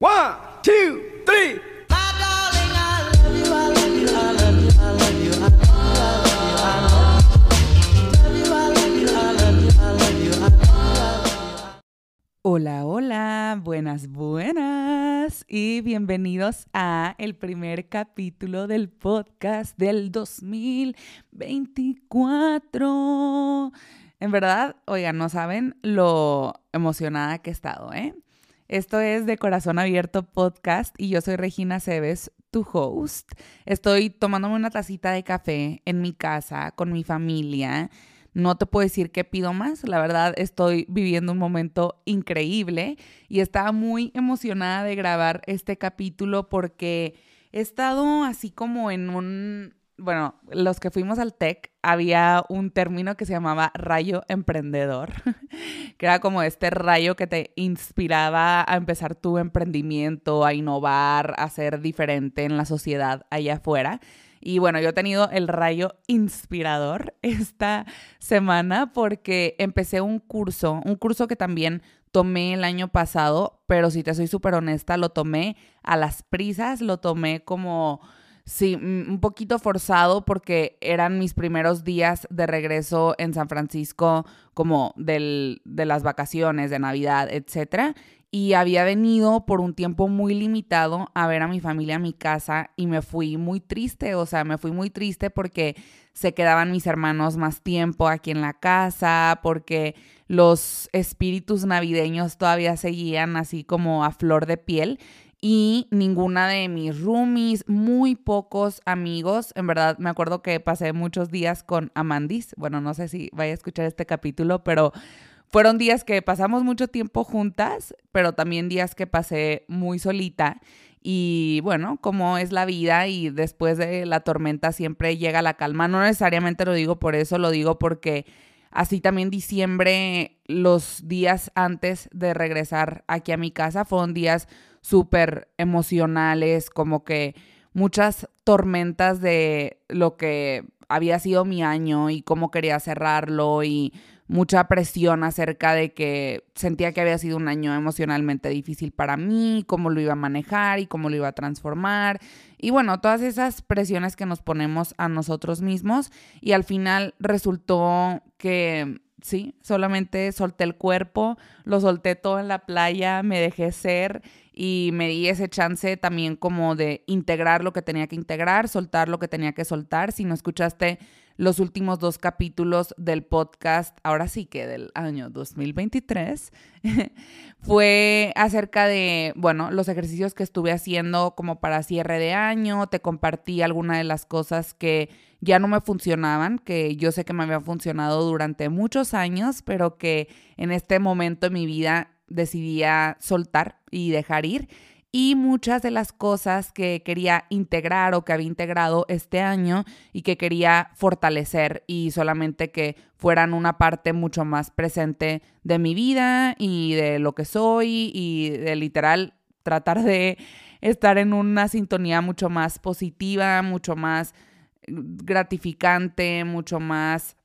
One, two, three. Hola, hola, buenas, buenas y bienvenidos a el primer capítulo del podcast del 2024. En verdad, oigan, no saben lo emocionada que he estado, ¿eh? Esto es de Corazón Abierto Podcast y yo soy Regina Cebes, tu host. Estoy tomándome una tacita de café en mi casa con mi familia. No te puedo decir qué pido más, la verdad estoy viviendo un momento increíble y estaba muy emocionada de grabar este capítulo porque he estado así como en un bueno, los que fuimos al TEC, había un término que se llamaba rayo emprendedor, que era como este rayo que te inspiraba a empezar tu emprendimiento, a innovar, a ser diferente en la sociedad allá afuera. Y bueno, yo he tenido el rayo inspirador esta semana porque empecé un curso, un curso que también tomé el año pasado, pero si te soy súper honesta, lo tomé a las prisas, lo tomé como Sí, un poquito forzado porque eran mis primeros días de regreso en San Francisco, como del, de las vacaciones, de Navidad, etc. Y había venido por un tiempo muy limitado a ver a mi familia a mi casa y me fui muy triste, o sea, me fui muy triste porque se quedaban mis hermanos más tiempo aquí en la casa, porque los espíritus navideños todavía seguían así como a flor de piel y ninguna de mis roomies, muy pocos amigos. En verdad, me acuerdo que pasé muchos días con Amandis. Bueno, no sé si vaya a escuchar este capítulo, pero fueron días que pasamos mucho tiempo juntas, pero también días que pasé muy solita. Y bueno, como es la vida y después de la tormenta siempre llega la calma. No necesariamente lo digo por eso, lo digo porque así también diciembre, los días antes de regresar aquí a mi casa, fueron días súper emocionales, como que muchas tormentas de lo que había sido mi año y cómo quería cerrarlo y mucha presión acerca de que sentía que había sido un año emocionalmente difícil para mí, cómo lo iba a manejar y cómo lo iba a transformar. Y bueno, todas esas presiones que nos ponemos a nosotros mismos y al final resultó que sí, solamente solté el cuerpo, lo solté todo en la playa, me dejé ser y me di ese chance también como de integrar lo que tenía que integrar, soltar lo que tenía que soltar. Si no escuchaste los últimos dos capítulos del podcast, ahora sí que del año 2023, fue acerca de, bueno, los ejercicios que estuve haciendo como para cierre de año, te compartí algunas de las cosas que ya no me funcionaban, que yo sé que me habían funcionado durante muchos años, pero que en este momento de mi vida decidía soltar y dejar ir. Y muchas de las cosas que quería integrar o que había integrado este año y que quería fortalecer y solamente que fueran una parte mucho más presente de mi vida y de lo que soy y de literal tratar de estar en una sintonía mucho más positiva, mucho más gratificante, mucho más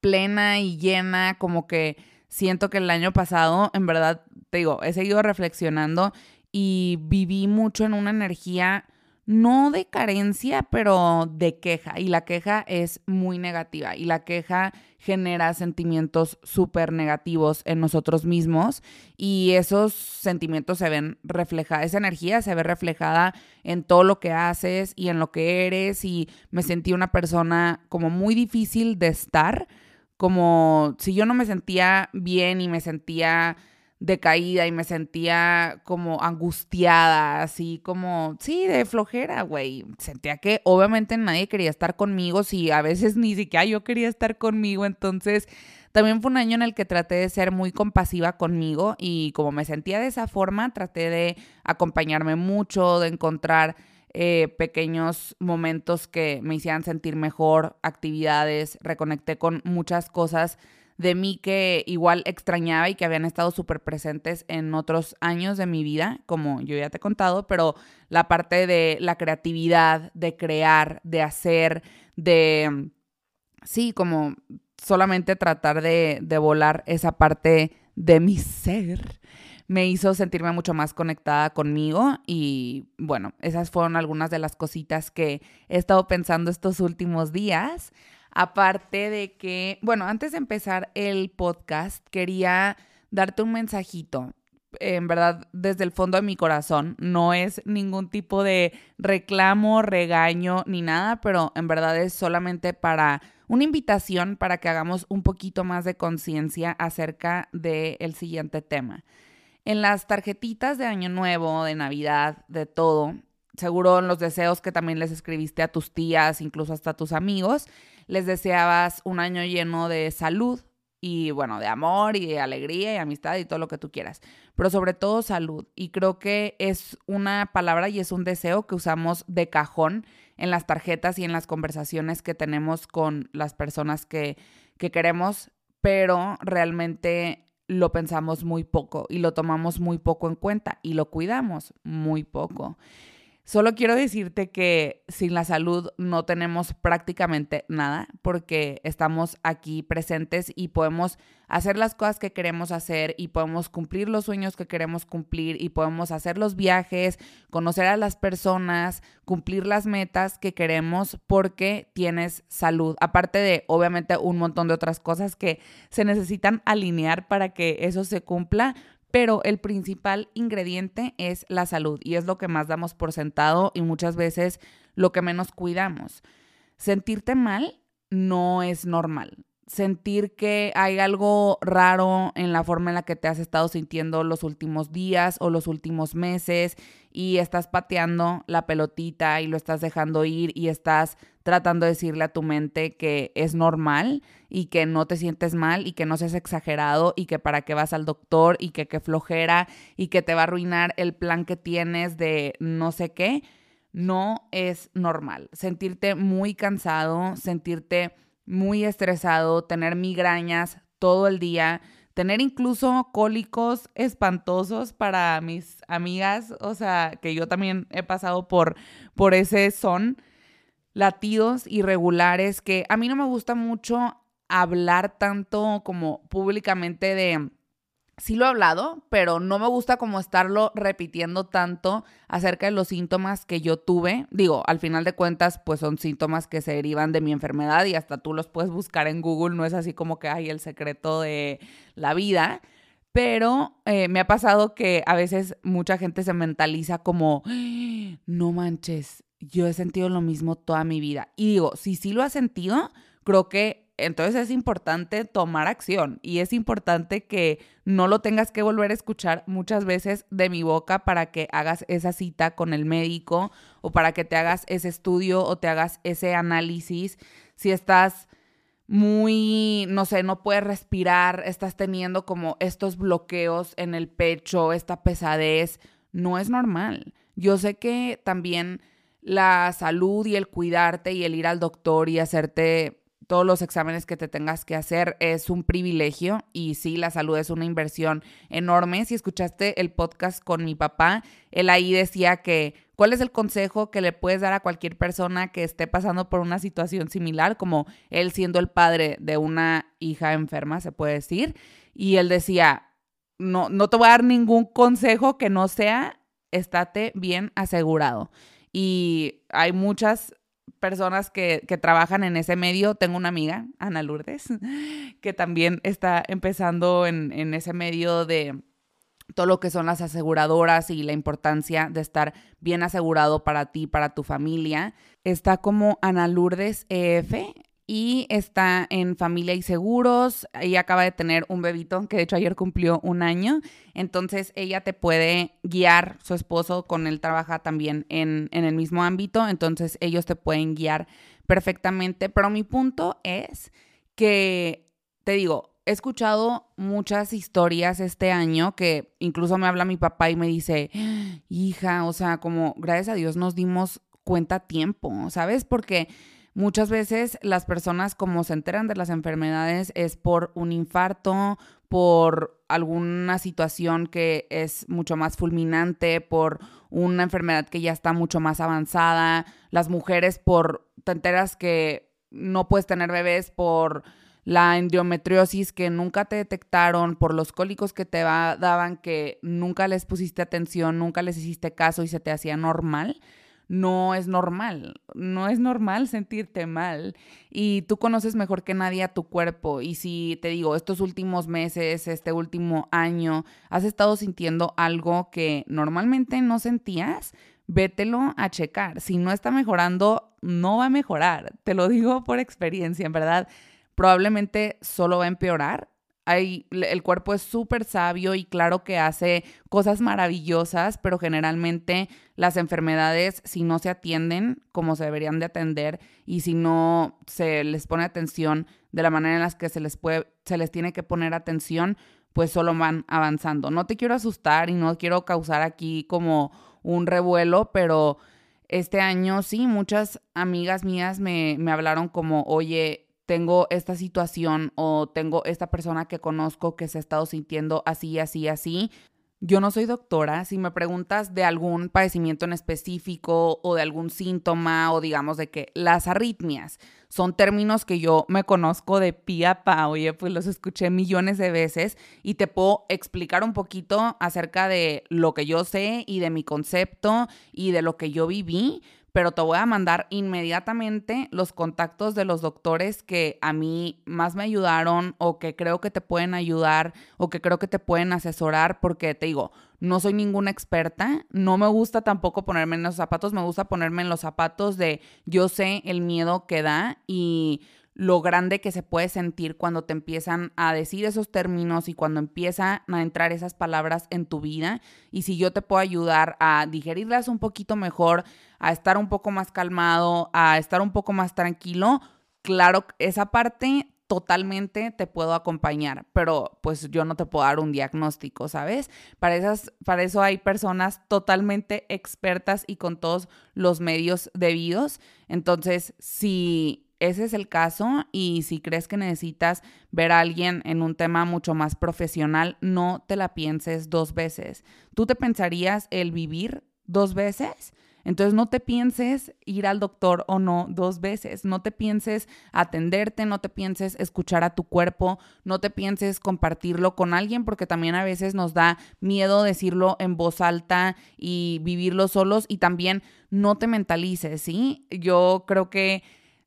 plena y llena, como que siento que el año pasado, en verdad, te digo, he seguido reflexionando y viví mucho en una energía no de carencia, pero de queja. Y la queja es muy negativa y la queja genera sentimientos súper negativos en nosotros mismos y esos sentimientos se ven reflejados, esa energía se ve reflejada en todo lo que haces y en lo que eres y me sentí una persona como muy difícil de estar como si yo no me sentía bien y me sentía decaída y me sentía como angustiada, así como, sí, de flojera, güey. Sentía que obviamente nadie quería estar conmigo, si a veces ni siquiera yo quería estar conmigo, entonces también fue un año en el que traté de ser muy compasiva conmigo y como me sentía de esa forma, traté de acompañarme mucho, de encontrar eh, pequeños momentos que me hicieran sentir mejor, actividades, reconecté con muchas cosas de mí que igual extrañaba y que habían estado súper presentes en otros años de mi vida, como yo ya te he contado, pero la parte de la creatividad, de crear, de hacer, de, sí, como solamente tratar de volar esa parte de mi ser me hizo sentirme mucho más conectada conmigo y bueno, esas fueron algunas de las cositas que he estado pensando estos últimos días. Aparte de que, bueno, antes de empezar el podcast, quería darte un mensajito en verdad desde el fondo de mi corazón. No es ningún tipo de reclamo, regaño ni nada, pero en verdad es solamente para una invitación para que hagamos un poquito más de conciencia acerca del siguiente tema. En las tarjetitas de Año Nuevo, de Navidad, de todo, seguro en los deseos que también les escribiste a tus tías, incluso hasta a tus amigos, les deseabas un año lleno de salud, y bueno, de amor y de alegría y amistad y todo lo que tú quieras, pero sobre todo salud. Y creo que es una palabra y es un deseo que usamos de cajón en las tarjetas y en las conversaciones que tenemos con las personas que, que queremos, pero realmente lo pensamos muy poco y lo tomamos muy poco en cuenta y lo cuidamos muy poco. Solo quiero decirte que sin la salud no tenemos prácticamente nada porque estamos aquí presentes y podemos hacer las cosas que queremos hacer y podemos cumplir los sueños que queremos cumplir y podemos hacer los viajes, conocer a las personas, cumplir las metas que queremos porque tienes salud. Aparte de, obviamente, un montón de otras cosas que se necesitan alinear para que eso se cumpla, pero el principal ingrediente es la salud y es lo que más damos por sentado y muchas veces lo que menos cuidamos. Sentirte mal no es normal sentir que hay algo raro en la forma en la que te has estado sintiendo los últimos días o los últimos meses y estás pateando la pelotita y lo estás dejando ir y estás tratando de decirle a tu mente que es normal y que no te sientes mal y que no seas exagerado y que para qué vas al doctor y que qué flojera y que te va a arruinar el plan que tienes de no sé qué, no es normal. Sentirte muy cansado, sentirte muy estresado, tener migrañas todo el día, tener incluso cólicos espantosos para mis amigas, o sea, que yo también he pasado por, por ese son, latidos irregulares, que a mí no me gusta mucho hablar tanto como públicamente de sí lo he hablado, pero no me gusta como estarlo repitiendo tanto acerca de los síntomas que yo tuve. Digo, al final de cuentas, pues son síntomas que se derivan de mi enfermedad y hasta tú los puedes buscar en Google, no es así como que hay el secreto de la vida. Pero eh, me ha pasado que a veces mucha gente se mentaliza como, no manches, yo he sentido lo mismo toda mi vida. Y digo, si sí lo has sentido, creo que entonces es importante tomar acción y es importante que no lo tengas que volver a escuchar muchas veces de mi boca para que hagas esa cita con el médico o para que te hagas ese estudio o te hagas ese análisis. Si estás muy, no sé, no puedes respirar, estás teniendo como estos bloqueos en el pecho, esta pesadez, no es normal. Yo sé que también la salud y el cuidarte y el ir al doctor y hacerte todos los exámenes que te tengas que hacer es un privilegio y sí, la salud es una inversión enorme. Si escuchaste el podcast con mi papá, él ahí decía que cuál es el consejo que le puedes dar a cualquier persona que esté pasando por una situación similar, como él siendo el padre de una hija enferma, se puede decir. Y él decía, no, no te voy a dar ningún consejo que no sea, estate bien asegurado. Y hay muchas personas que, trabajan en ese medio. Tengo una amiga, Ana Lourdes, que también está empezando en, en ese medio de todo lo que son las aseguradoras y la importancia de estar bien asegurado para ti, para tu familia. Está como Ana Lourdes EF y está en Familia y Seguros. Ella acaba de tener un bebito que de hecho ayer cumplió un año. Entonces ella te puede guiar, su esposo con él trabaja también en, en el mismo ámbito, entonces ellos te pueden guiar perfectamente. Pero mi punto es que, te digo, he escuchado muchas historias este año que incluso me habla mi papá y me dice, hija, o sea, como gracias a Dios nos dimos cuenta a tiempo, ¿sabes? Porque Muchas veces las personas como se enteran de las enfermedades es por un infarto, por alguna situación que es mucho más fulminante, por una enfermedad que ya está mucho más avanzada, las mujeres por, te enteras que no puedes tener bebés por la endometriosis que nunca te detectaron, por los cólicos que te daban que nunca les pusiste atención, nunca les hiciste caso y se te hacía normal, no es normal, no es normal sentirte mal y tú conoces mejor que nadie a tu cuerpo y si te digo, estos últimos meses, este último año, has estado sintiendo algo que normalmente no sentías, vételo a checar. Si no está mejorando, no va a mejorar. Te lo digo por experiencia, en verdad. Probablemente solo va a empeorar. El cuerpo es súper sabio y claro que hace cosas maravillosas, pero generalmente las enfermedades, si no se atienden como se deberían de atender y si no se les pone atención de la manera en la que se les, se les tiene que poner atención, pues solo van avanzando. No te quiero asustar y no quiero causar aquí como un revuelo, pero este año sí, muchas amigas mías me, me hablaron como, oye, tengo esta situación o tengo esta persona que conozco que se ha estado sintiendo así, así, así. Yo no soy doctora. Si me preguntas de algún padecimiento en específico o de algún síntoma o digamos de que las arritmias son términos que yo me conozco de pie a pa, oye, pues los escuché millones de veces y te puedo explicar un poquito acerca de lo que yo sé y de mi concepto y de lo que yo viví, pero te voy a mandar inmediatamente los contactos de los doctores que a mí más me ayudaron o que creo que te pueden ayudar o que creo que te pueden asesorar porque te digo, no soy ninguna experta, no me gusta tampoco ponerme en los zapatos, me gusta ponerme en los zapatos de yo sé el miedo que da y lo grande que se puede sentir cuando te empiezan a decir esos términos y cuando empiezan a entrar esas palabras en tu vida. Y si yo te puedo ayudar a digerirlas un poquito mejor, a estar un poco más calmado, a estar un poco más tranquilo, claro, esa parte totalmente te puedo acompañar, pero pues yo no te puedo dar un diagnóstico, ¿sabes? Para, esas, para eso hay personas totalmente expertas y con todos los medios debidos. Entonces, si ese es el caso y si crees que necesitas ver a alguien en un tema mucho más profesional, no te la pienses dos veces. ¿Tú te pensarías el vivir dos veces? Entonces no te pienses ir al doctor o no dos veces, no te pienses atenderte, no te pienses escuchar a tu cuerpo, no te pienses compartirlo con alguien porque también a veces nos da miedo decirlo en voz alta y vivirlo solos y también no te mentalices, ¿sí? Yo creo que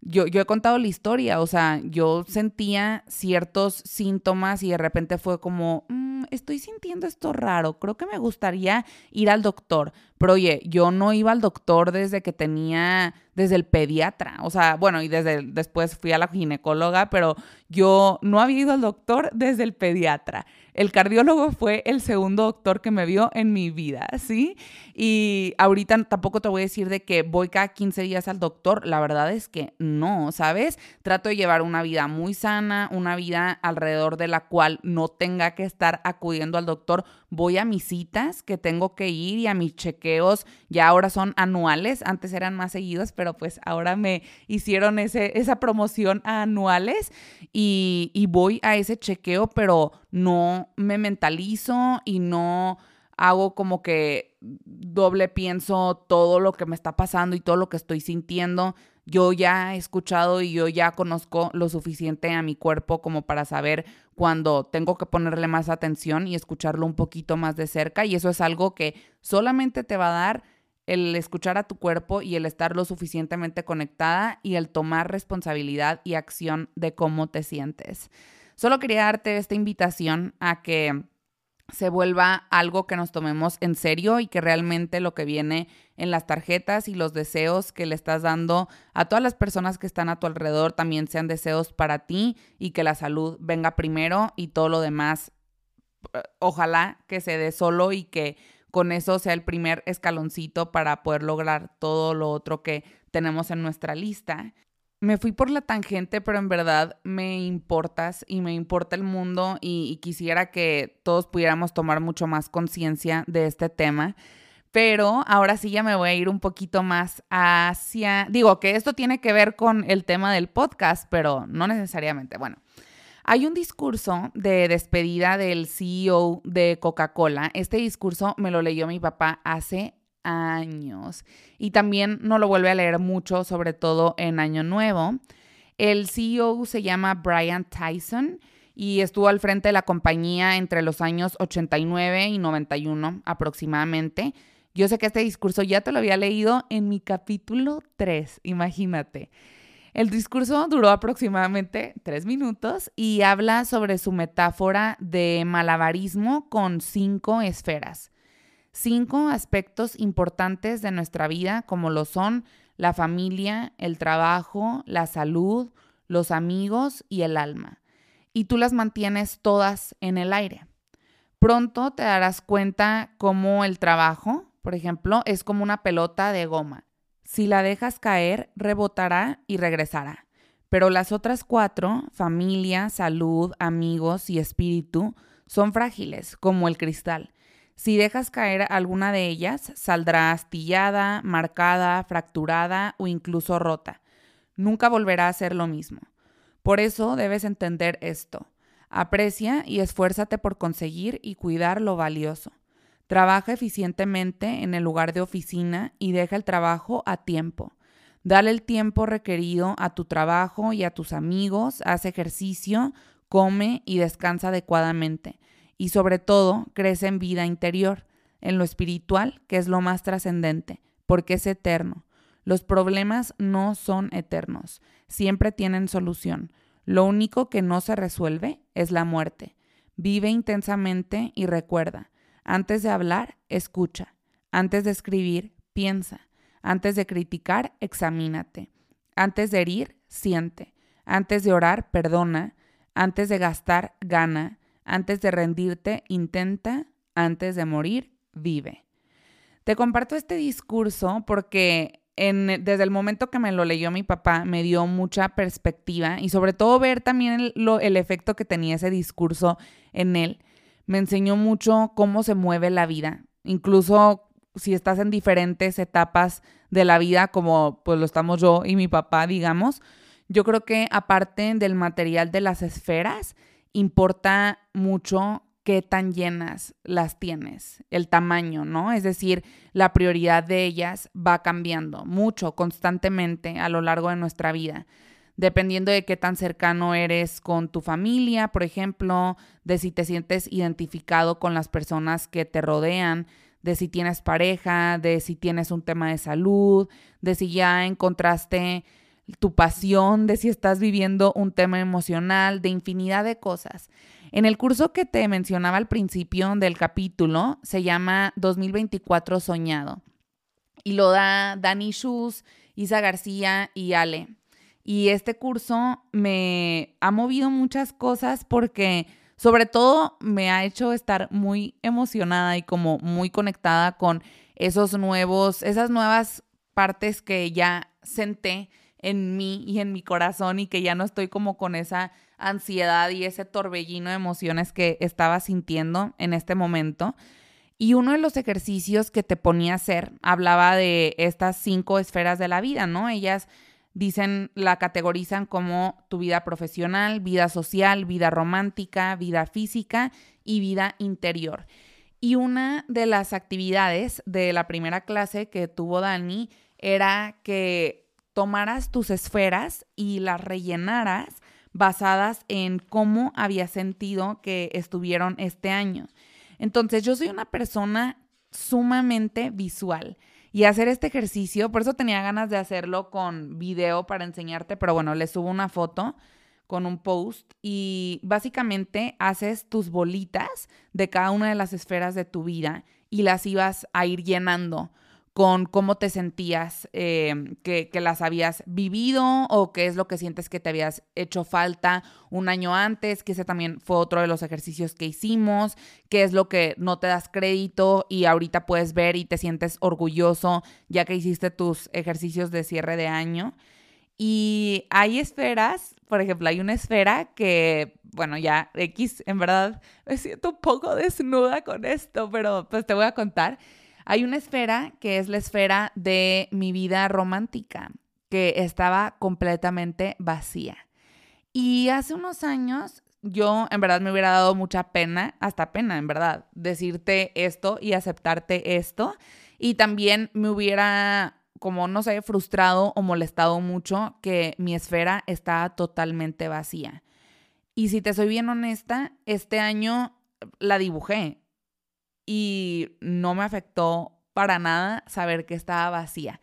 yo, yo he contado la historia, o sea, yo sentía ciertos síntomas y de repente fue como, mm, estoy sintiendo esto raro, creo que me gustaría ir al doctor. Pero oye, yo no iba al doctor desde que tenía, desde el pediatra, o sea, bueno, y desde después fui a la ginecóloga, pero yo no había ido al doctor desde el pediatra. El cardiólogo fue el segundo doctor que me vio en mi vida, ¿sí? Y ahorita tampoco te voy a decir de que voy cada 15 días al doctor, la verdad es que no, ¿sabes? Trato de llevar una vida muy sana, una vida alrededor de la cual no tenga que estar acudiendo al doctor. Voy a mis citas que tengo que ir y a mis chequeos, ya ahora son anuales, antes eran más seguidos, pero pues ahora me hicieron ese, esa promoción a anuales y, y voy a ese chequeo, pero no me mentalizo y no hago como que doble pienso todo lo que me está pasando y todo lo que estoy sintiendo. Yo ya he escuchado y yo ya conozco lo suficiente a mi cuerpo como para saber cuando tengo que ponerle más atención y escucharlo un poquito más de cerca. Y eso es algo que solamente te va a dar el escuchar a tu cuerpo y el estar lo suficientemente conectada y el tomar responsabilidad y acción de cómo te sientes. Solo quería darte esta invitación a que se vuelva algo que nos tomemos en serio y que realmente lo que viene en las tarjetas y los deseos que le estás dando a todas las personas que están a tu alrededor también sean deseos para ti y que la salud venga primero y todo lo demás eh, ojalá que se dé solo y que con eso sea el primer escaloncito para poder lograr todo lo otro que tenemos en nuestra lista. Me fui por la tangente, pero en verdad me importas y me importa el mundo y, quisiera que todos pudiéramos tomar mucho más conciencia de este tema. Pero ahora sí ya me voy a ir un poquito más hacia, digo que esto tiene que ver con el tema del podcast, pero no necesariamente. Bueno, hay un discurso de despedida del CEO de Coca-Cola. Este discurso me lo leyó mi papá hace años. Y también no lo vuelve a leer mucho, sobre todo en Año Nuevo. El CEO se llama Brian Tyson y estuvo al frente de la compañía entre los años 89 y 91 aproximadamente. Yo sé que este discurso ya te lo había leído en mi capítulo 3, imagínate. El discurso duró aproximadamente tres minutos y habla sobre su metáfora de malabarismo con cinco esferas. Cinco aspectos importantes de nuestra vida como lo son la familia, el trabajo, la salud, los amigos y el alma. Y tú las mantienes todas en el aire. Pronto te darás cuenta cómo el trabajo, por ejemplo, es como una pelota de goma. Si la dejas caer, rebotará y regresará. Pero las otras cuatro, familia, salud, amigos y espíritu, son frágiles, como el cristal. Si dejas caer alguna de ellas, saldrá astillada, marcada, fracturada o incluso rota. Nunca volverá a ser lo mismo. Por eso debes entender esto. Aprecia y esfuérzate por conseguir y cuidar lo valioso. Trabaja eficientemente en el lugar de oficina y deja el trabajo a tiempo. Dale el tiempo requerido a tu trabajo y a tus amigos, haz ejercicio, come y descansa adecuadamente. Y sobre todo, crece en vida interior, en lo espiritual, que es lo más trascendente, porque es eterno. Los problemas no son eternos, siempre tienen solución. Lo único que no se resuelve es la muerte. Vive intensamente y recuerda, antes de hablar, escucha. Antes de escribir, piensa. Antes de criticar, examínate. Antes de herir, siente. Antes de orar, perdona. Antes de gastar, gana. Antes de rendirte, intenta. Antes de morir, vive. Te comparto este discurso porque desde el momento que me lo leyó mi papá, me dio mucha perspectiva y sobre todo ver también el efecto que tenía ese discurso en él me enseñó mucho cómo se mueve la vida, incluso si estás en diferentes etapas de la vida, como pues lo estamos yo y mi papá, digamos, yo creo que aparte del material de las esferas, importa mucho qué tan llenas las tienes, el tamaño, ¿no? Es decir, la prioridad de ellas va cambiando mucho, constantemente a lo largo de nuestra vida dependiendo de qué tan cercano eres con tu familia, por ejemplo, de si te sientes identificado con las personas que te rodean, de si tienes pareja, de si tienes un tema de salud, de si ya encontraste tu pasión, de si estás viviendo un tema emocional, de infinidad de cosas. En el curso que te mencionaba al principio del capítulo, se llama 2024 Soñado y lo da Dani Schus, Isa García y Ale. Y este curso me ha movido muchas cosas porque sobre todo me ha hecho estar muy emocionada y como muy conectada con esos nuevos, esas nuevas partes que ya senté en mí y en mi corazón y que ya no estoy como con esa ansiedad y ese torbellino de emociones que estaba sintiendo en este momento. Y uno de los ejercicios que te ponía a hacer hablaba de estas cinco esferas de la vida, ¿no? Ellas Dicen, la categorizan como tu vida profesional, vida social, vida romántica, vida física y vida interior. Y una de las actividades de la primera clase que tuvo Dani era que tomaras tus esferas y las rellenaras basadas en cómo había sentido que estuvieron este año. Entonces, yo soy una persona sumamente visual y hacer este ejercicio. Por eso tenía ganas de hacerlo con video para enseñarte, pero bueno, le subo una foto con un post y básicamente haces tus bolitas de cada una de las esferas de tu vida y las ibas a ir llenando con cómo te sentías em, que, que, las habías vivido o qué es lo que sientes que te habías hecho falta un año antes, que ese también fue otro de los ejercicios que hicimos, qué es lo que no te das crédito y ahorita puedes ver y te sientes orgulloso ya que hiciste tus ejercicios de cierre de año. Y hay esferas, por ejemplo, hay una esfera que, bueno, ya X, en verdad me siento un poco desnuda con esto, pero pues te voy a contar hay una esfera que es la esfera de mi vida romántica, que estaba completamente vacía. Y hace unos años yo en verdad me hubiera dado mucha pena, hasta pena en verdad, decirte esto y aceptarte esto. Y también me hubiera como, no sé, frustrado o molestado mucho que mi esfera está totalmente vacía. Y si te soy bien honesta, este año la dibujé y no me afectó para nada saber que estaba vacía.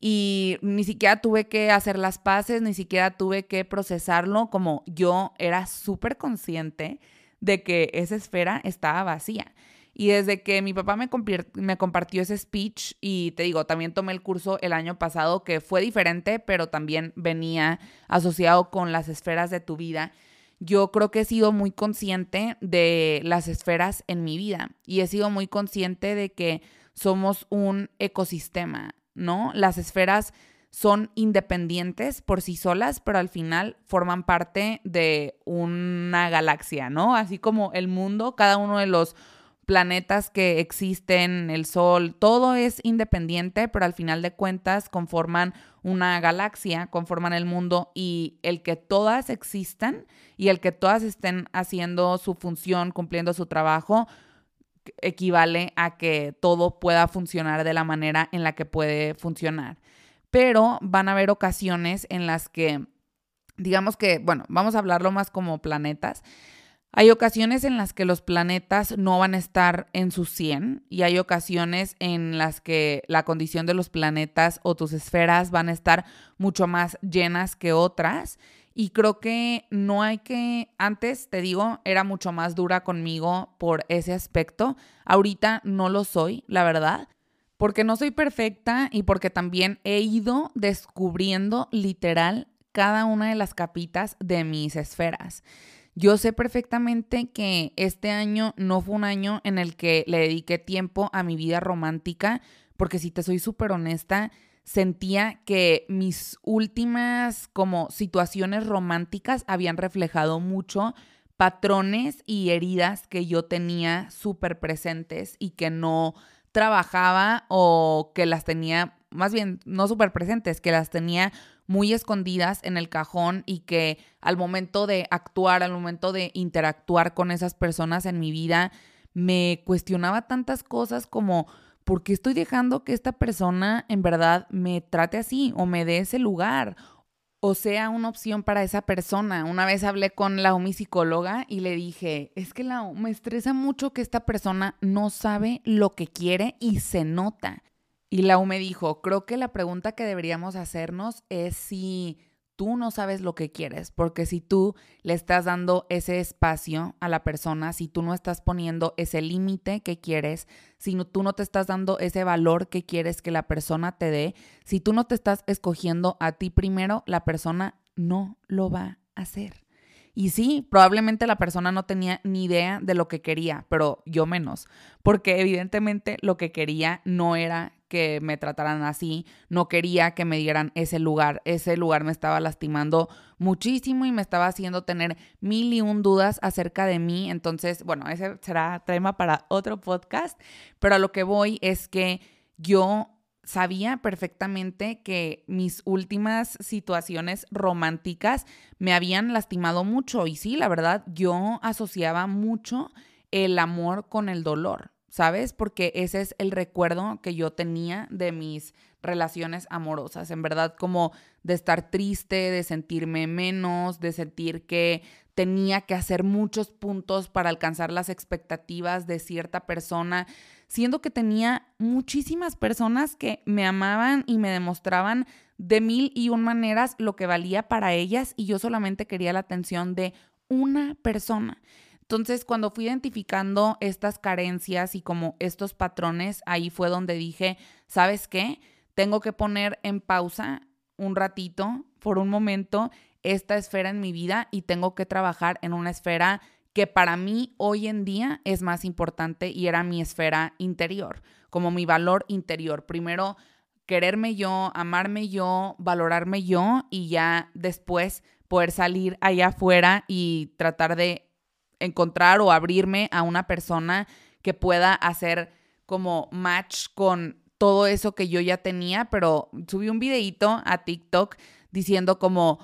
Y ni siquiera tuve que hacer las paces, ni siquiera tuve que procesarlo, como yo era súper consciente de que esa esfera estaba vacía. Y desde que mi papá me, me, compartió ese speech, y te digo, también tomé el curso el año pasado, que fue diferente, pero también venía asociado con las esferas de tu vida. Yo creo que he sido muy consciente de las esferas en mi vida y he sido muy consciente de que somos un ecosistema, ¿no? Las esferas son independientes por sí solas, pero al final forman parte de una galaxia, ¿no? Así como el mundo, cada uno de los planetas que existen, el Sol, todo es independiente, pero al final de cuentas conforman una galaxia, conforman el mundo y el que todas existan y el que todas estén haciendo su función, cumpliendo su trabajo, equivale a que todo pueda funcionar de la manera en la que puede funcionar. Pero van a haber ocasiones en las que, digamos que, bueno, vamos a hablarlo más como planetas. Hay ocasiones en las que los planetas no van a estar en su 100 y hay ocasiones en las que la condición de los planetas o tus esferas van a estar mucho más llenas que otras y creo que no hay que, antes te digo, era mucho más dura conmigo por ese aspecto. Ahorita no lo soy, la verdad, porque no soy perfecta y porque también he ido descubriendo literal cada una de las capitas de mis esferas. Yo sé perfectamente que este año no fue un año en el que le dediqué tiempo a mi vida romántica, porque si te soy súper honesta, sentía que mis últimas como situaciones románticas habían reflejado mucho patrones y heridas que yo tenía súper presentes y que no trabajaba o que las tenía, más bien, no súper presentes, que las tenía muy escondidas en el cajón y que al momento de actuar, al momento de interactuar con esas personas en mi vida, me cuestionaba tantas cosas como ¿por qué estoy dejando que esta persona en verdad me trate así o me dé ese lugar? O sea, una opción para esa persona. Una vez hablé con la mi psicóloga y le dije, es que la me estresa mucho que esta persona no sabe lo que quiere y se nota. Y la me dijo, creo que la pregunta que deberíamos hacernos es si tú no sabes lo que quieres, porque si tú le estás dando ese espacio a la persona, si tú no estás poniendo ese límite que quieres, si tú no te estás dando ese valor que quieres que la persona te dé, si tú no te estás escogiendo a ti primero, la persona no lo va a hacer. Y sí, probablemente la persona no tenía ni idea de lo que quería, pero yo menos, porque evidentemente lo que quería no era que me trataran así, no quería que me dieran ese lugar, ese lugar me estaba lastimando muchísimo y me estaba haciendo tener mil y un dudas acerca de mí, entonces, bueno, ese será tema para otro podcast, pero a lo que voy es que yo sabía perfectamente que mis últimas situaciones románticas me habían lastimado mucho y sí, la verdad, yo asociaba mucho el amor con el dolor, ¿sabes? Porque ese es el recuerdo que yo tenía de mis relaciones amorosas, en verdad como de estar triste, de sentirme menos, de sentir que tenía que hacer muchos puntos para alcanzar las expectativas de cierta persona, siendo que tenía muchísimas personas que me amaban y me demostraban de mil y un maneras lo que valía para ellas y yo solamente quería la atención de una persona. Entonces, cuando fui identificando estas carencias y como estos patrones, ahí fue donde dije, ¿sabes qué? Tengo que poner en pausa un ratito, por un momento, esta esfera en mi vida y tengo que trabajar en una esfera que para mí hoy en día es más importante y era mi esfera interior, como mi valor interior. Primero, quererme yo, amarme yo, valorarme yo y ya después poder salir allá afuera y tratar de encontrar o abrirme a una persona que pueda hacer como match con todo eso que yo ya tenía, pero subí un videito a TikTok diciendo como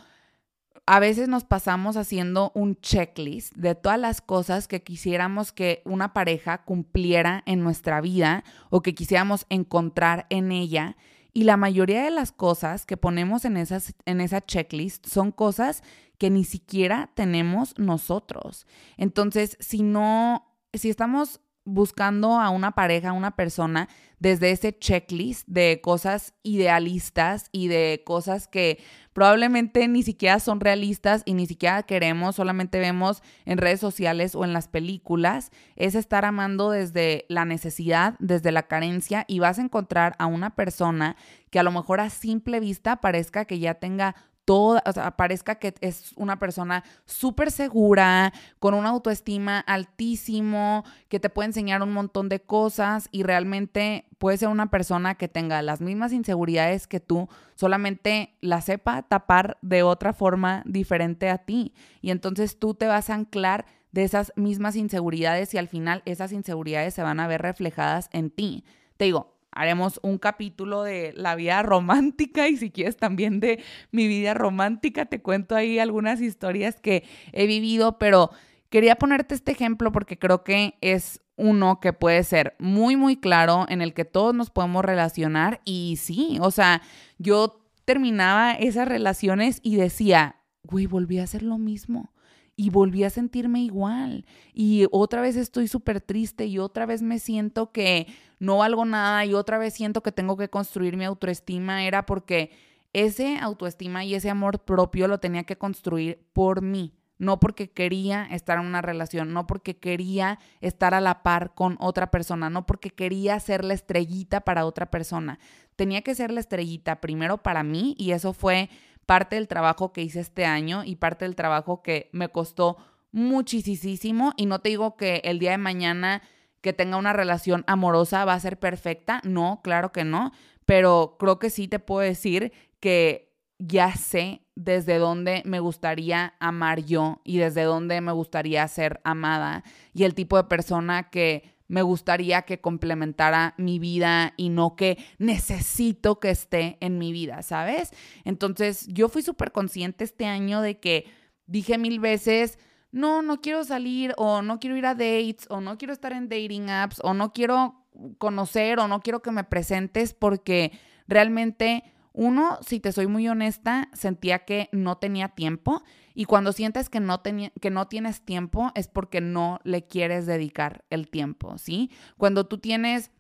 a veces nos pasamos haciendo un checklist de todas las cosas que quisiéramos que una pareja cumpliera en nuestra vida o que quisiéramos encontrar en ella Y la mayoría de las cosas que ponemos en, esas, en esa checklist son cosas que ni siquiera tenemos nosotros. Entonces, si no, si estamos buscando a una pareja, a una persona, desde ese checklist de cosas idealistas y de cosas que probablemente ni siquiera son realistas y ni siquiera queremos, solamente vemos en redes sociales o en las películas, es estar amando desde la necesidad, desde la carencia y vas a encontrar a una persona que a lo mejor a simple vista parezca que ya tenga toda, o sea, parezca que es una persona súper segura, con una autoestima altísimo, que te puede enseñar un montón de cosas y realmente puede ser una persona que tenga las mismas inseguridades que tú, solamente la sepa tapar de otra forma diferente a ti. Y entonces tú te vas a anclar de esas mismas inseguridades y al final esas inseguridades se van a ver reflejadas en ti. Te digo, haremos un capítulo de la vida romántica y si quieres también de mi vida romántica, te cuento ahí algunas historias que he vivido, pero quería ponerte este ejemplo porque creo que es uno que puede ser muy, muy claro, en el que todos nos podemos relacionar y sí, o sea, yo terminaba esas relaciones y decía, güey, volví a hacer lo mismo y volví a sentirme igual. Y otra vez estoy súper triste y otra vez me siento que no valgo nada y otra vez siento que tengo que construir mi autoestima. Era porque ese autoestima y ese amor propio lo tenía que construir por mí. No porque quería estar en una relación, no porque quería estar a la par con otra persona, no porque quería ser la estrellita para otra persona. Tenía que ser la estrellita primero para mí y eso fue parte del trabajo que hice este año y parte del trabajo que me costó muchísimo. Y no te digo que el día de mañana que tenga una relación amorosa va a ser perfecta. No, claro que no. Pero creo que sí te puedo decir que ya sé desde dónde me gustaría amar yo y desde dónde me gustaría ser amada y el tipo de persona que me gustaría que complementara mi vida y no que necesito que esté en mi vida, ¿sabes? Entonces yo fui súper consciente este año de que dije mil veces, no, no quiero salir o no quiero ir a dates o no quiero estar en dating apps o no quiero conocer o no quiero que me presentes porque realmente uno, si te soy muy honesta, sentía que no tenía tiempo y cuando sientes que no, que no tienes tiempo es porque no le quieres dedicar el tiempo, ¿sí? Cuando tú tienes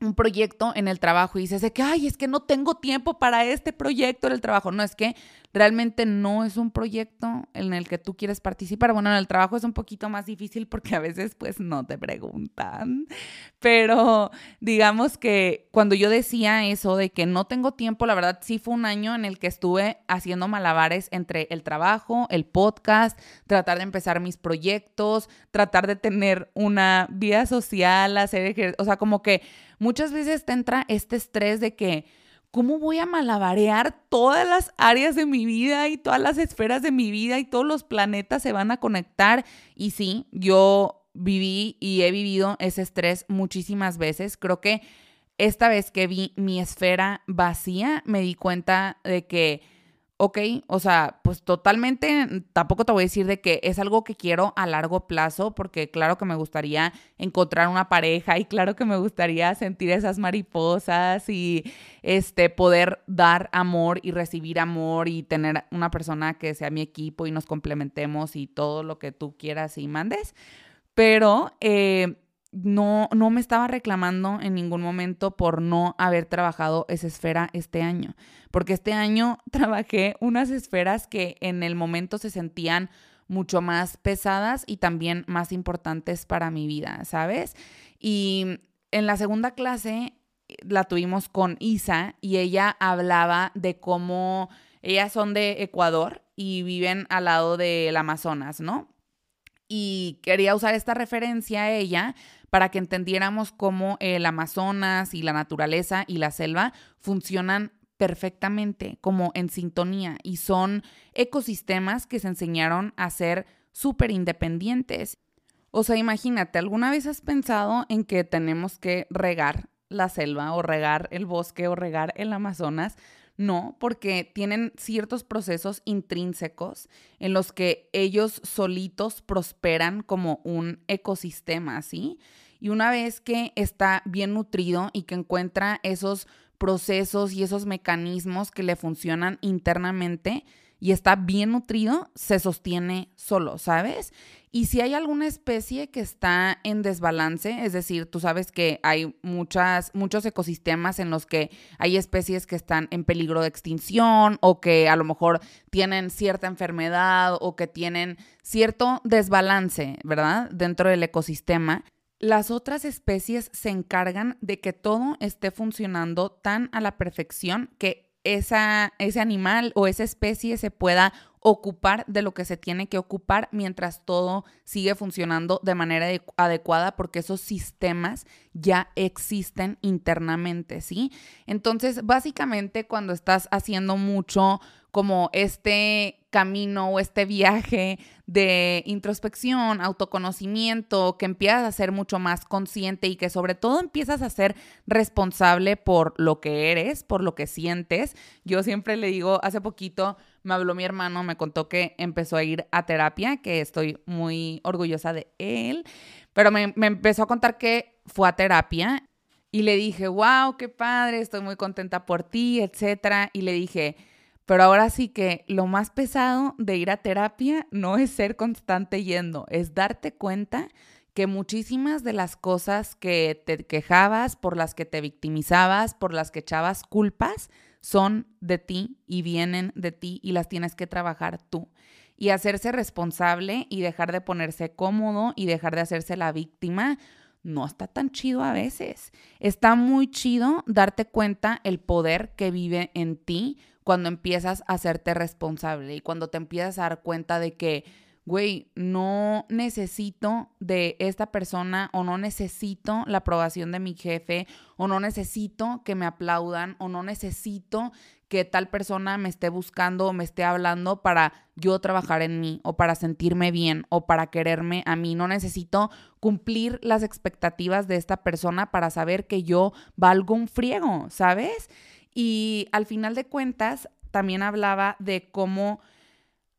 un proyecto en el trabajo y dices de que, ay, es que no tengo tiempo para este proyecto en el trabajo. No, es que realmente no es un proyecto en el que tú quieres participar. Bueno, en el trabajo es un poquito más difícil porque a veces pues no te preguntan. Pero digamos que cuando yo decía eso de que no tengo tiempo, la verdad sí fue un año en el que estuve haciendo malabares entre el trabajo, el podcast, tratar de empezar mis proyectos, tratar de tener una vida social, hacer o sea, como que muchas veces te entra este estrés de que, ¿cómo voy a malabarear todas las áreas de mi vida y todas las esferas de mi vida y todos los planetas se van a conectar? Y sí, yo viví y he vivido ese estrés muchísimas veces. Creo que esta vez que vi mi esfera vacía, me di cuenta de que ok, o sea, pues totalmente, tampoco te voy a decir de que es algo que quiero a largo plazo, porque claro que me gustaría encontrar una pareja y claro que me gustaría sentir esas mariposas y este poder dar amor y recibir amor y tener una persona que sea mi equipo y nos complementemos y todo lo que tú quieras y mandes. Pero eh, no, no me estaba reclamando en ningún momento por no haber trabajado esa esfera este año, porque este año trabajé unas esferas que en el momento se sentían mucho más pesadas y también más importantes para mi vida, ¿sabes? Y en la segunda clase eh, la tuvimos con Isa y ella hablaba de cómo ellas son de Ecuador y viven al lado del Amazonas, ¿no? Y quería usar esta referencia a ella para que entendiéramos cómo el Amazonas y la naturaleza y la selva funcionan perfectamente, como en sintonía, y son ecosistemas que se enseñaron a ser súper independientes. O sea, imagínate, ¿alguna vez has pensado en que tenemos que regar la selva o regar el bosque o regar el Amazonas? No, porque tienen ciertos procesos intrínsecos en los que ellos solitos prosperan como un ecosistema, ¿sí? Y una vez que está bien nutrido y que encuentra esos procesos y esos mecanismos que le funcionan internamente y está bien nutrido, se sostiene solo, ¿sabes? Y si hay alguna especie que está en desbalance, es decir, tú sabes que hay muchas, muchos ecosistemas en los que hay especies que están en peligro de extinción o que a lo mejor tienen cierta enfermedad o que tienen cierto desbalance, ¿verdad? Dentro del ecosistema. Las otras especies se encargan de que todo esté funcionando tan a la perfección que esa, ese animal o esa especie se pueda ocupar de lo que se tiene que ocupar mientras todo sigue funcionando de manera adecuada porque esos sistemas ya existen internamente, ¿sí? Entonces, básicamente cuando estás haciendo mucho como este camino o este viaje de introspección, autoconocimiento, que empiezas a ser mucho más consciente y que sobre todo empiezas a ser responsable por lo que eres, por lo que sientes. Yo siempre le digo, hace poquito me habló mi hermano, me contó que empezó a ir a terapia, que estoy muy orgullosa de él, pero me, me empezó a contar que fue a terapia y le dije, wow, qué padre, estoy muy contenta por ti, etcétera. Y le dije, pero ahora sí que lo más pesado de ir a terapia no es ser constante yendo, es darte cuenta que muchísimas de las cosas que te quejabas, por las que te victimizabas, por las que echabas culpas, son de ti y vienen de ti y las tienes que trabajar tú. Y hacerse responsable y dejar de ponerse cómodo y dejar de hacerse la víctima no está tan chido a veces. Está muy chido darte cuenta el poder que vive en ti cuando empiezas a hacerte responsable y cuando te empiezas a dar cuenta de que güey, no necesito de esta persona o no necesito la aprobación de mi jefe o no necesito que me aplaudan o no necesito que tal persona me esté buscando o me esté hablando para yo trabajar en mí o para sentirme bien o para quererme a mí. No necesito cumplir las expectativas de esta persona para saber que yo valgo un friego, ¿sabes? Y al final de cuentas, también hablaba de cómo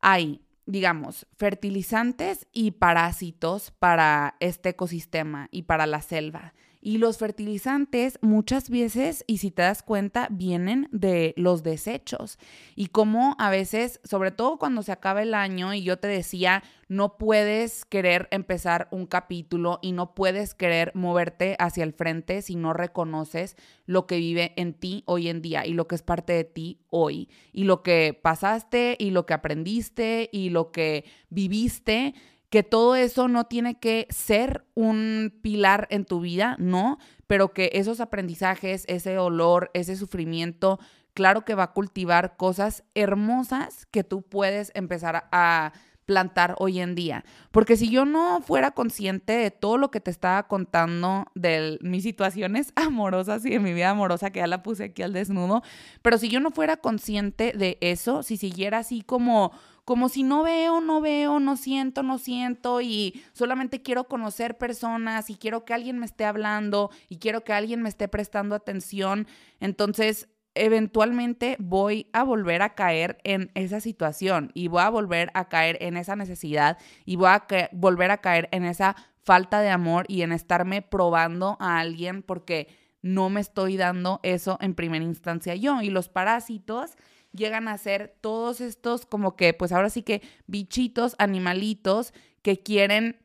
hay digamos, fertilizantes y parásitos para este ecosistema y para la selva. Y los fertilizantes muchas veces, y si te das cuenta, vienen de los desechos. Y como a veces, sobre todo cuando se acaba el año y yo te decía, no puedes querer empezar un capítulo y no puedes querer moverte hacia el frente si no reconoces lo que vive en ti hoy en día y lo que es parte de ti hoy. Y lo que pasaste y lo que aprendiste y lo que viviste que todo eso no tiene que ser un pilar en tu vida, no, pero que esos aprendizajes, ese dolor, ese sufrimiento, claro que va a cultivar cosas hermosas que tú puedes empezar a plantar hoy en día. Porque si yo no fuera consciente de todo lo que te estaba contando de mis situaciones amorosas y de mi vida amorosa, que ya la puse aquí al desnudo, pero si yo no fuera consciente de eso, si siguiera así como como si no veo, no veo, no siento, no siento y solamente quiero conocer personas y quiero que alguien me esté hablando y quiero que alguien me esté prestando atención. Entonces, eventualmente voy a volver a caer en esa situación y voy a volver a caer en esa necesidad y voy a volver a caer en esa falta de amor y en estarme probando a alguien porque no me estoy dando eso en primera instancia yo. Y los parásitos llegan a ser todos estos como que, pues ahora sí que bichitos, animalitos que quieren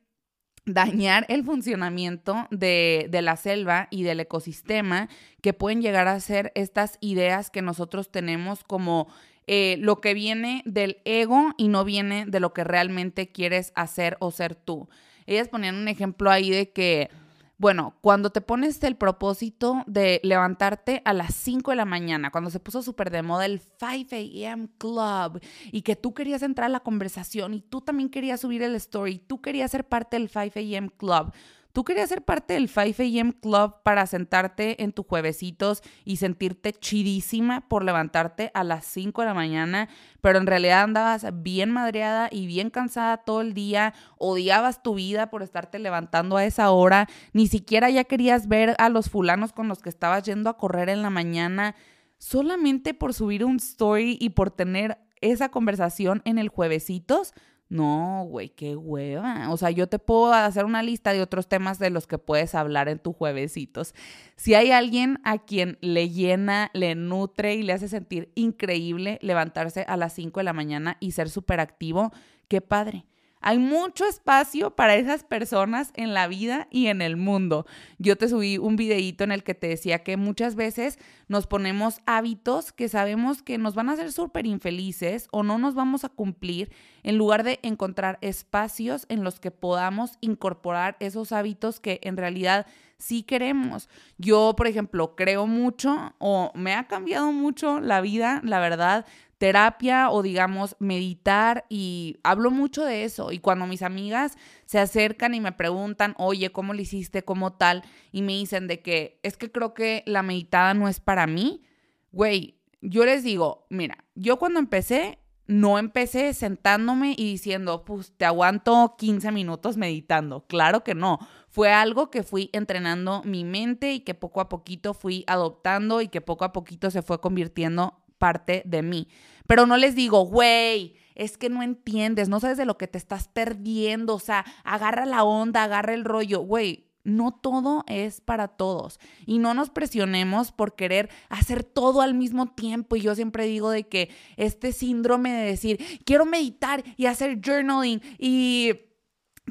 dañar el funcionamiento de, de, la selva y del ecosistema, que pueden llegar a ser estas ideas que nosotros tenemos como eh, lo que viene del ego y no viene de lo que realmente quieres hacer o ser tú. Ellas ponían un ejemplo ahí de que bueno, cuando te pones el propósito de levantarte a las 5 de la mañana, cuando se puso súper de moda el 5 a.m. Club y que tú querías entrar a la conversación y tú también querías subir el story, tú querías ser parte del 5 a.m. Club, Tú querías ser parte del 5 a.m. Club para sentarte en tus juevesitos y sentirte chidísima por levantarte a las 5 de la mañana, pero en realidad andabas bien madreada y bien cansada todo el día, odiabas tu vida por estarte levantando a esa hora, ni siquiera ya querías ver a los fulanos con los que estabas yendo a correr en la mañana, solamente por subir un story y por tener esa conversación en el juevesitos No, güey, qué hueva. O sea, yo te puedo hacer una lista de otros temas de los que puedes hablar en tus juevesitos. Si hay alguien a quien le llena, le nutre y le hace sentir increíble levantarse a las 5 de la mañana y ser súper activo, qué padre. Hay mucho espacio para esas personas en la vida y en el mundo. Yo te subí un videíto en el que te decía que muchas veces nos ponemos hábitos que sabemos que nos van a hacer súper infelices o no nos vamos a cumplir en lugar de encontrar espacios en los que podamos incorporar esos hábitos que en realidad sí queremos. Yo, por ejemplo, creo mucho o me ha cambiado mucho la vida, la verdad, terapia o digamos meditar y hablo mucho de eso y cuando mis amigas se acercan y me preguntan, oye, ¿cómo lo hiciste? ¿Cómo tal? Y me dicen de que es que creo que la meditada no es para mí, güey, yo les digo, mira, yo cuando empecé, no empecé sentándome y diciendo, pues te aguanto 15 minutos meditando. Claro que no. Fue algo que fui entrenando mi mente y que poco a poquito fui adoptando y que poco a poquito se fue convirtiendo parte de mí. Pero no les digo, güey, es que no entiendes, no sabes de lo que te estás perdiendo, o sea, agarra la onda, agarra el rollo, güey. No todo es para todos y no nos presionemos por querer hacer todo al mismo tiempo. Y yo siempre digo de que este síndrome de decir, quiero meditar y hacer journaling y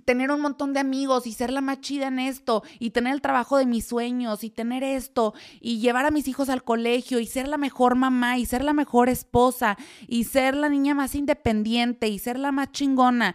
tener un montón de amigos y ser la más chida en esto y tener el trabajo de mis sueños y tener esto y llevar a mis hijos al colegio y ser la mejor mamá y ser la mejor esposa y ser la niña más independiente y ser la más chingona.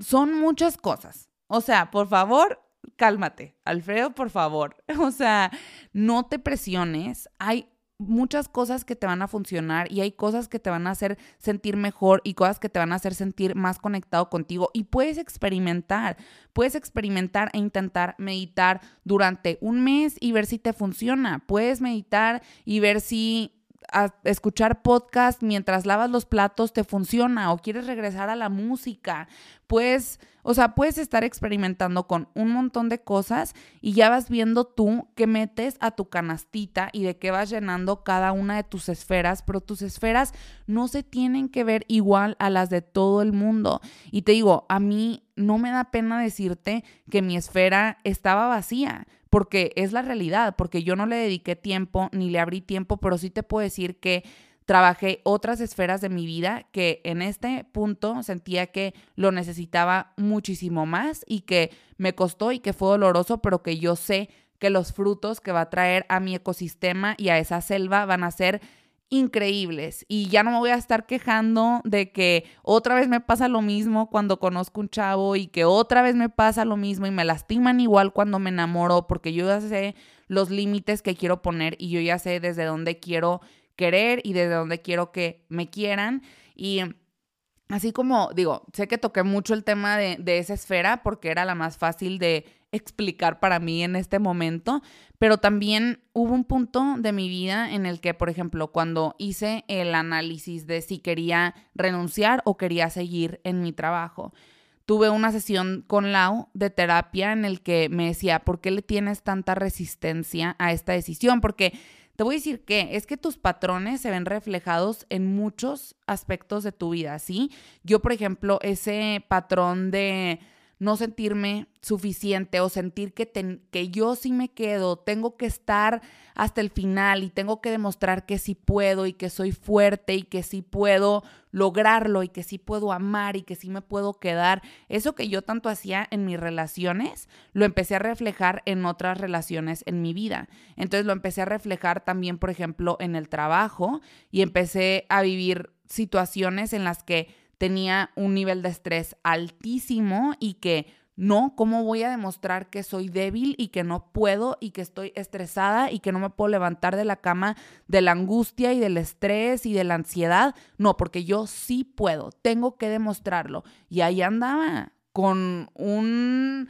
Son muchas cosas. O sea, por favor, cálmate. Alfredo, por favor. O sea, no te presiones. Hay muchas cosas que te van a funcionar y hay cosas que te van a hacer sentir mejor y cosas que te van a hacer sentir más conectado contigo y puedes experimentar, puedes experimentar e intentar meditar durante un mes y ver si te funciona, puedes meditar y ver si escuchar podcast mientras lavas los platos te funciona o quieres regresar a la música, puedes o sea, puedes estar experimentando con un montón de cosas y ya vas viendo tú qué metes a tu canastita y de qué vas llenando cada una de tus esferas, pero tus esferas no se tienen que ver igual a las de todo el mundo. Y te digo, a mí no me da pena decirte que mi esfera estaba vacía, porque es la realidad, porque yo no le dediqué tiempo ni le abrí tiempo, pero sí te puedo decir que trabajé otras esferas de mi vida que en este punto sentía que lo necesitaba muchísimo más y que me costó y que fue doloroso, pero que yo sé que los frutos que va a traer a mi ecosistema y a esa selva van a ser increíbles y ya no me voy a estar quejando de que otra vez me pasa lo mismo cuando conozco un chavo y que otra vez me pasa lo mismo y me lastiman igual cuando me enamoro porque yo ya sé los límites que quiero poner y yo ya sé desde dónde quiero querer y desde donde quiero que me quieran. Y así como digo, sé que toqué mucho el tema de, de, esa esfera porque era la más fácil de explicar para mí en este momento, pero también hubo un punto de mi vida en el que, por ejemplo, cuando hice el análisis de si quería renunciar o quería seguir en mi trabajo, tuve una sesión con Lau de terapia en el que me decía, ¿por qué le tienes tanta resistencia a esta decisión? Porque te voy a decir que es que tus patrones se ven reflejados en muchos aspectos de tu vida, ¿sí? Yo, por ejemplo, ese patrón de no sentirme suficiente o sentir que, que yo sí me quedo, tengo que estar hasta el final y tengo que demostrar que sí puedo y que soy fuerte y que sí puedo lograrlo y que sí puedo amar y que sí me puedo quedar. Eso que yo tanto hacía en mis relaciones, lo empecé a reflejar en otras relaciones en mi vida. Entonces lo empecé a reflejar también, por ejemplo, en el trabajo y empecé a vivir situaciones en las que tenía un nivel de estrés altísimo y que no, ¿cómo voy a demostrar que soy débil y que no puedo y que estoy estresada y que no me puedo levantar de la cama de la angustia y del estrés y de la ansiedad? No, porque yo sí puedo, tengo que demostrarlo. Y ahí andaba con un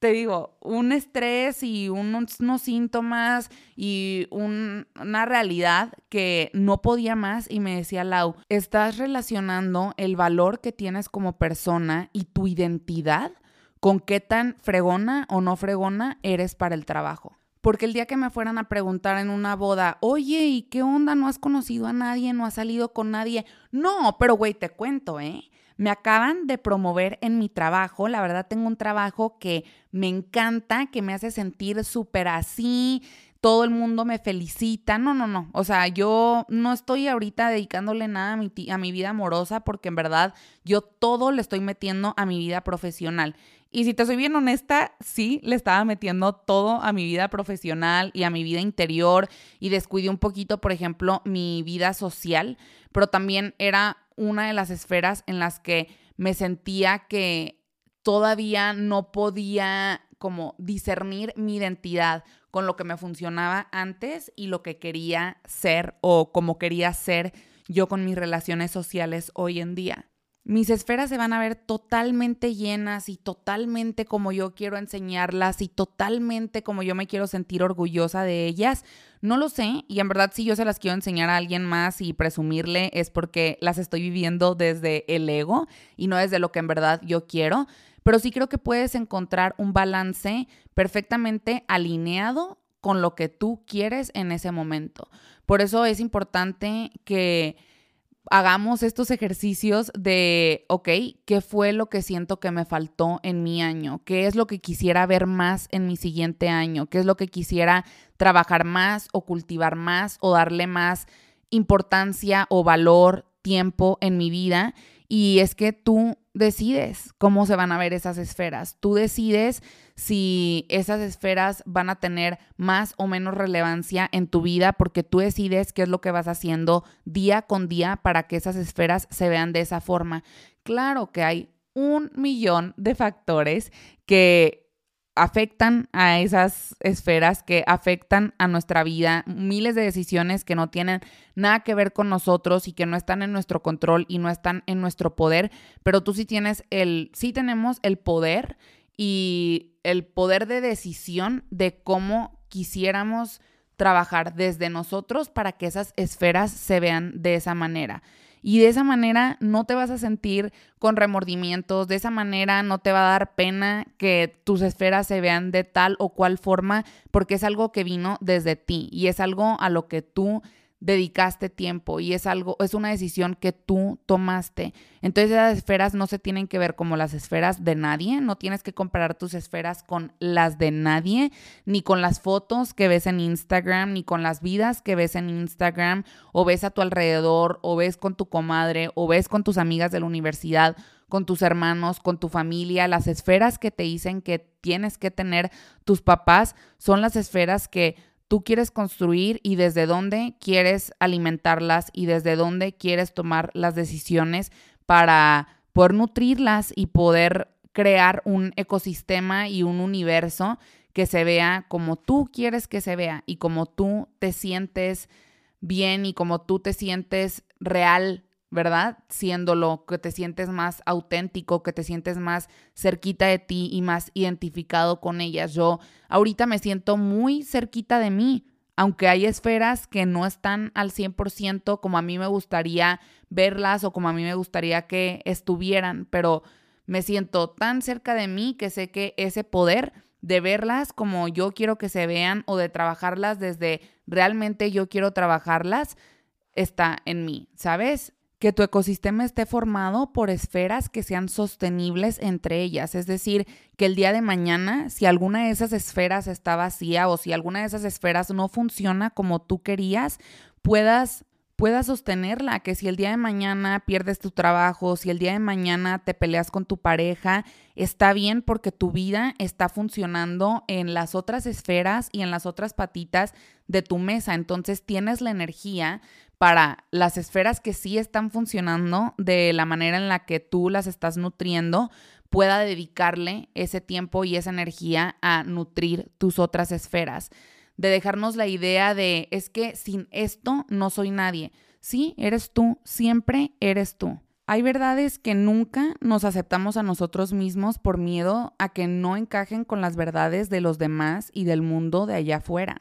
te digo, un estrés y unos, síntomas y una realidad que no podía más y me decía Lau, estás relacionando el valor que tienes como persona y tu identidad con qué tan fregona o no fregona eres para el trabajo. Porque el día que me fueran a preguntar en una boda, oye, ¿y qué onda? ¿No has conocido a nadie? ¿No has salido con nadie? No, pero güey, te cuento, ¿eh? Me acaban de promover en mi trabajo. La verdad, tengo un trabajo que me encanta, que me hace sentir súper así. Todo el mundo me felicita. No, no, no. O sea, yo no estoy ahorita dedicándole nada a mi, a mi vida amorosa porque en verdad yo todo le estoy metiendo a mi vida profesional. Y si te soy bien honesta, sí, le estaba metiendo todo a mi vida profesional y a mi vida interior y descuidé un poquito, por ejemplo, mi vida social, pero también era una de las esferas en las que me sentía que todavía no podía como discernir mi identidad con lo que me funcionaba antes y lo que quería ser o como quería ser yo con mis relaciones sociales hoy en día mis esferas se van a ver totalmente llenas y totalmente como yo quiero enseñarlas y totalmente como yo me quiero sentir orgullosa de ellas. No lo sé y en verdad si yo se las quiero enseñar a alguien más y presumirle es porque las estoy viviendo desde el ego y no desde lo que en verdad yo quiero. Pero sí creo que puedes encontrar un balance perfectamente alineado con lo que tú quieres en ese momento. Por eso es importante que hagamos estos ejercicios de, ok, ¿qué fue lo que siento que me faltó en mi año? ¿Qué es lo que quisiera ver más en mi siguiente año? ¿Qué es lo que quisiera trabajar más o cultivar más o darle más importancia o valor, tiempo en mi vida? Y es que tú decides cómo se van a ver esas esferas. Tú decides si esas esferas van a tener más o menos relevancia en tu vida porque tú decides qué es lo que vas haciendo día con día para que esas esferas se vean de esa forma. Claro que hay un millón de factores que afectan a esas esferas, que afectan a nuestra vida, miles de decisiones que no tienen nada que ver con nosotros y que no están en nuestro control y no están en nuestro poder, pero tú sí tienes el, sí tenemos el poder y el poder de decisión de cómo quisiéramos trabajar desde nosotros para que esas esferas se vean de esa manera. Y de esa manera no te vas a sentir con remordimientos, de esa manera no te va a dar pena que tus esferas se vean de tal o cual forma, porque es algo que vino desde ti y es algo a lo que tú dedicaste tiempo y es algo, es una decisión que tú tomaste. Entonces esas esferas no se tienen que ver como las esferas de nadie, no tienes que comparar tus esferas con las de nadie, ni con las fotos que ves en Instagram, ni con las vidas que ves en Instagram, o ves a tu alrededor, o ves con tu comadre, o ves con tus amigas de la universidad con tus hermanos, con tu familia, las esferas que te dicen que tienes que tener tus papás son las esferas que tú quieres construir y desde dónde quieres alimentarlas y desde dónde quieres tomar las decisiones para poder nutrirlas y poder crear un ecosistema y un universo que se vea como tú quieres que se vea y como tú te sientes bien y como tú te sientes real ¿verdad? Siéndolo, que te sientes más auténtico, que te sientes más cerquita de ti y más identificado con ellas. Yo ahorita me siento muy cerquita de mí, aunque hay esferas que no están al 100% como a mí me gustaría verlas o como a mí me gustaría que estuvieran, pero me siento tan cerca de mí que sé que ese poder de verlas como yo quiero que se vean o de trabajarlas desde realmente yo quiero trabajarlas está en mí, ¿sabes? Que tu ecosistema esté formado por esferas que sean sostenibles entre ellas. Es decir, que el día de mañana, si alguna de esas esferas está vacía o si alguna de esas esferas no funciona como tú querías, puedas puedas sostenerla, que si el día de mañana pierdes tu trabajo, si el día de mañana te peleas con tu pareja, está bien porque tu vida está funcionando en las otras esferas y en las otras patitas de tu mesa. Entonces tienes la energía para las esferas que sí están funcionando de la manera en la que tú las estás nutriendo, pueda dedicarle ese tiempo y esa energía a nutrir tus otras esferas. De dejarnos la idea de, es que sin esto no soy nadie. Sí, eres tú, siempre eres tú. Hay verdades que nunca nos aceptamos a nosotros mismos por miedo a que no encajen con las verdades de los demás y del mundo de allá afuera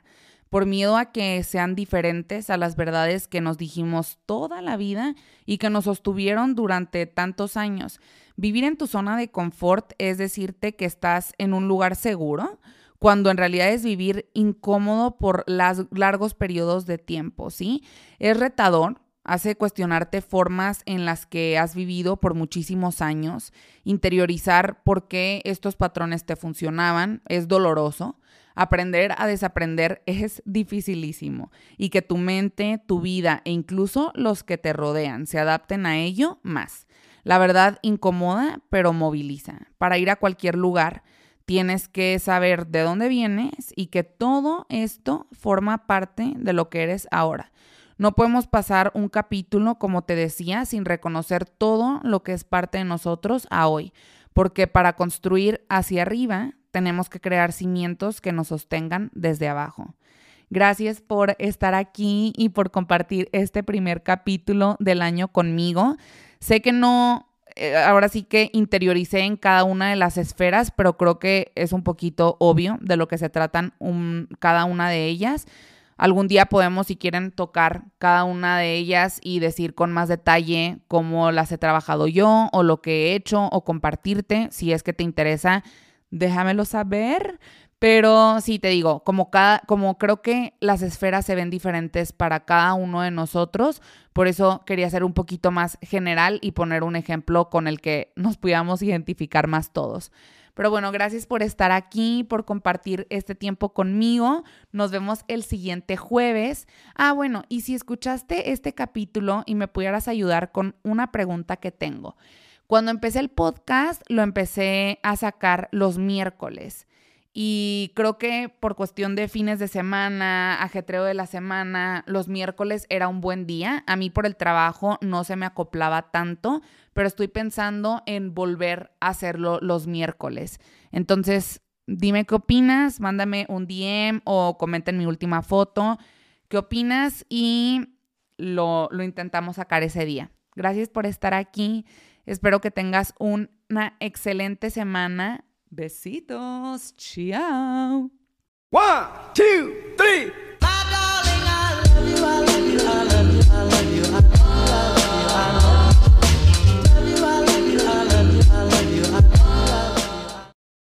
por miedo a que sean diferentes a las verdades que nos dijimos toda la vida y que nos sostuvieron durante tantos años. Vivir en tu zona de confort es decirte que estás en un lugar seguro, cuando en realidad es vivir incómodo por largos periodos de tiempo, ¿sí? Es retador hace cuestionarte formas en las que has vivido por muchísimos años, interiorizar por qué estos patrones te funcionaban, es doloroso. Aprender a desaprender es dificilísimo y que tu mente, tu vida e incluso los que te rodean se adapten a ello más. La verdad incomoda, pero moviliza. Para ir a cualquier lugar, tienes que saber de dónde vienes y que todo esto forma parte de lo que eres ahora. No podemos pasar un capítulo, como te decía, sin reconocer todo lo que es parte de nosotros a hoy, porque para construir hacia arriba tenemos que crear cimientos que nos sostengan desde abajo. Gracias por estar aquí y por compartir este primer capítulo del año conmigo. Sé que no eh, ahora sí que interioricé en cada una de las esferas, pero creo que es un poquito obvio de lo que se tratan cada una de ellas. Algún día podemos, si quieren, tocar cada una de ellas y decir con más detalle cómo las he trabajado yo o lo que he hecho o compartirte. Si es que te interesa, déjamelo saber. Pero sí, te digo, como, cada, como creo que las esferas se ven diferentes para cada uno de nosotros, por eso quería ser un poquito más general y poner un ejemplo con el que nos pudiéramos identificar más todos. Pero bueno, gracias por estar aquí, por compartir este tiempo conmigo. Nos vemos el siguiente jueves. Ah, bueno, y si escuchaste este capítulo y me pudieras ayudar con una pregunta que tengo. Cuando empecé el podcast, lo empecé a sacar los miércoles. Y creo que por cuestión de fines de semana, ajetreo de la semana, los miércoles era un buen día. A mí por el trabajo no se me acoplaba tanto, pero estoy pensando en volver a hacerlo los miércoles. Entonces, dime qué opinas, mándame un DM o comenta en mi última foto qué opinas y lo, lo intentamos sacar ese día. Gracias por estar aquí. Espero que tengas una excelente semana Besitos. Ciao. One, two, three. My darling, I love you, I love you, I love you, I love you. I love you.